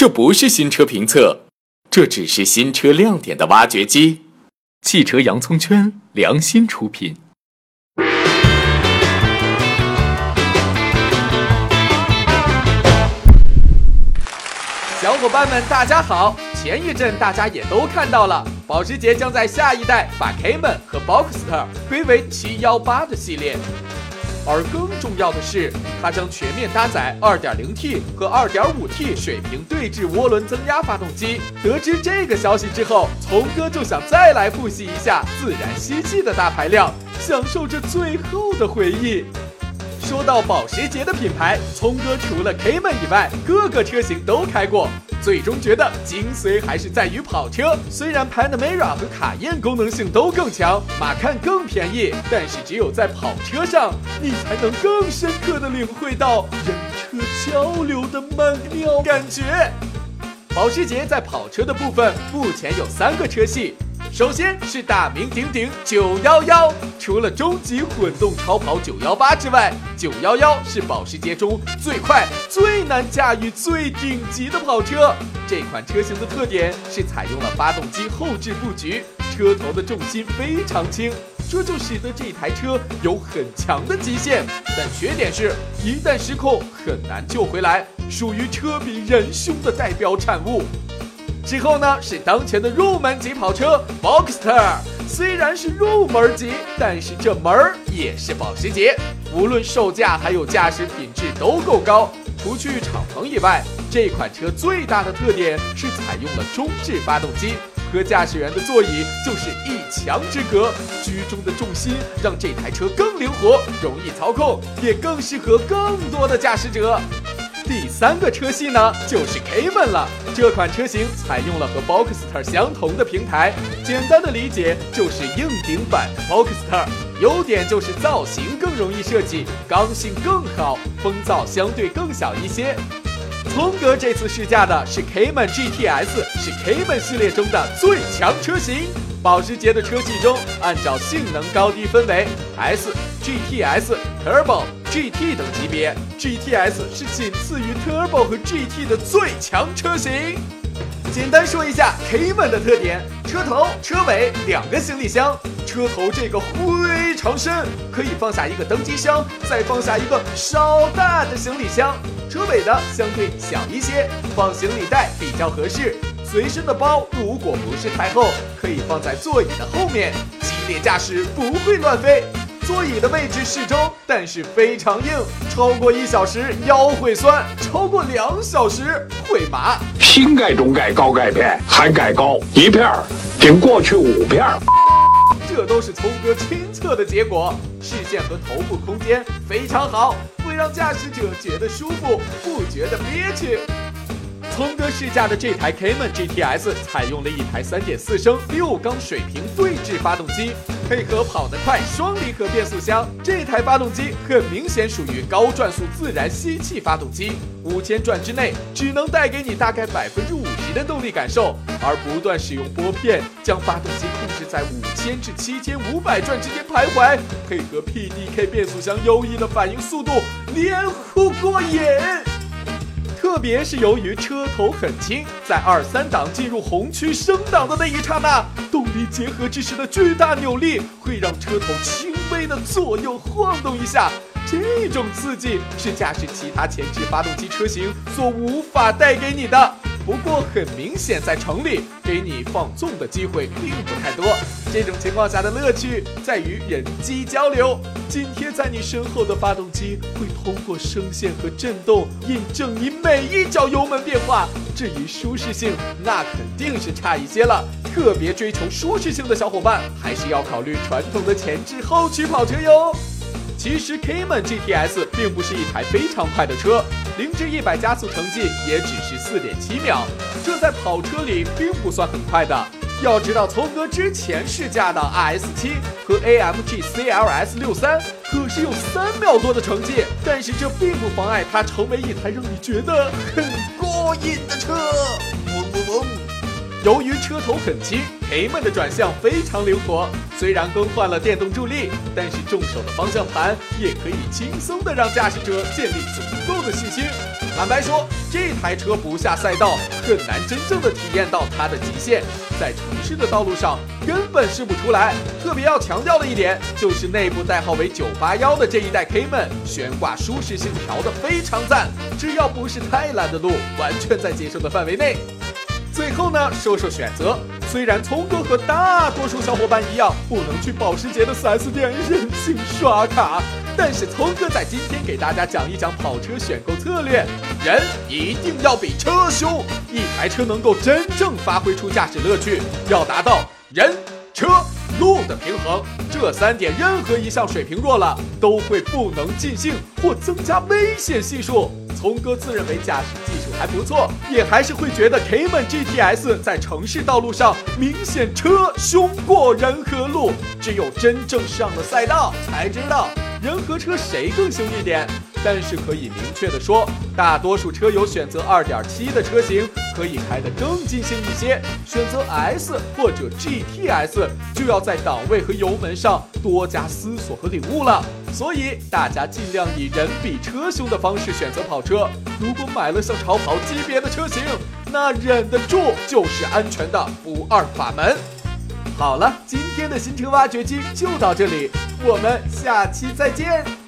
这不是新车评测，这只是新车亮点的挖掘机。汽车洋葱圈良心出品。小伙伴们，大家好！前一阵大家也都看到了，保时捷将在下一代把 Cayman 和 Boxster 归为718的系列。而更重要的是，它将全面搭载 2.0T 和 2.5T 水平对置涡轮增压发动机。得知这个消息之后，从哥就想再来复习一下自然吸气的大排量，享受这最后的回忆。说到保时捷的品牌，聪哥除了 Cayman 以外，各个车型都开过。最终觉得精髓还是在于跑车。虽然 Panamera 和卡宴功能性都更强，马看更便宜，但是只有在跑车上，你才能更深刻的领会到人车交流的曼妙感觉。保时捷在跑车的部分目前有三个车系。首先是大名鼎鼎911，除了终极混动超跑918之外，911是保时捷中最快、最难驾驭、最顶级的跑车。这款车型的特点是采用了发动机后置布局，车头的重心非常轻，这就使得这台车有很强的极限。但缺点是，一旦失控很难救回来，属于车比人凶的代表产物。之后呢，是当前的入门级跑车 Boxster，虽然是入门级，但是这门儿也是保时捷，无论售价还有驾驶品质都够高。除去敞篷以外，这款车最大的特点是采用了中置发动机，和驾驶员的座椅就是一墙之隔，居中的重心让这台车更灵活，容易操控，也更适合更多的驾驶者。第三个车系呢，就是 Cayman 了。这款车型采用了和 Boxster 相同的平台，简单的理解就是硬顶版 Boxster。优点就是造型更容易设计，刚性更好，风噪相对更小一些。聪哥这次试驾的是 Cayman GTS，是 Cayman 系列中的最强车型。保时捷的车系中，按照性能高低分为 S、GTS、Turbo。GT 等级别，GTS 是仅次于 Turbo 和 GT 的最强车型。简单说一下 Cayman 的特点：车头、车尾两个行李箱，车头这个非常深，可以放下一个登机箱，再放下一个稍大的行李箱；车尾的相对小一些，放行李袋比较合适。随身的包如果不是太厚，可以放在座椅的后面，激烈驾驶不会乱飞。座椅的位置适中，但是非常硬，超过一小时腰会酸，超过两小时会麻。新改中改高钙片，含钙高一片儿，顶过去五片儿。这都是聪哥亲测的结果，视线和头部空间非常好，会让驾驶者觉得舒服，不觉得憋屈。聪哥试驾的这台 Cayman GTS 采用了一台3.4升六缸水平对置发动机，配合跑得快双离合变速箱，这台发动机很明显属于高转速自然吸气发动机，五千转之内只能带给你大概百分之五十的动力感受，而不断使用拨片将发动机控制在五千至七千五百转之间徘徊，配合 PDK 变速箱优异的反应速度，连呼过瘾。特别是由于车头很轻，在二三档进入红区升档的那一刹那，动力结合之时的巨大扭力会让车头轻微的左右晃动一下，这种刺激是驾驶其他前置发动机车型所无法带给你的。不过很明显，在城里给你放纵的机会并不太多。这种情况下的乐趣在于人机交流，紧贴在你身后的发动机会通过声线和震动印证你每一脚油门变化。至于舒适性，那肯定是差一些了。特别追求舒适性的小伙伴，还是要考虑传统的前置后驱跑车哟。其实 Cayman GTS 并不是一台非常快的车，零至一百加速成绩也只是四点七秒，这在跑车里并不算很快的。要知道，聪哥之前试驾的 RS 七和 AMG CLS 六三可是有三秒多的成绩，但是这并不妨碍它成为一台让你觉得很过瘾的车。嗡嗡嗡。由于车头很轻 kman 的转向非常灵活。虽然更换了电动助力，但是重手的方向盘也可以轻松的让驾驶者建立足够的信心。坦白说，这台车不下赛道，很难真正的体验到它的极限，在城市的道路上根本试不出来。特别要强调的一点，就是内部代号为九八幺的这一代 Cayman 悬挂舒适性调的非常赞，只要不是太烂的路，完全在接受的范围内。最后呢，说说选择。虽然聪哥和大多数小伙伴一样，不能去保时捷的 4S 店任性刷卡，但是聪哥在今天给大家讲一讲跑车选购策略。人一定要比车凶，一台车能够真正发挥出驾驶乐趣，要达到人、车、路的平衡。这三点任何一项水平弱了，都会不能尽兴或增加危险系数。聪哥自认为驾驶技术。还不错，也还是会觉得 Cayman GTS 在城市道路上明显车凶过人和路，只有真正上了赛道才知道人和车谁更凶一点。但是可以明确的说，大多数车友选择2.7的车型可以开得更尽兴一些，选择 S 或者 GTS 就要在档位和油门上多加思索和领悟了。所以大家尽量以人比车凶的方式选择跑车。如果买了像超跑级别的车型，那忍得住就是安全的不二法门。好了，今天的新车挖掘机就到这里，我们下期再见。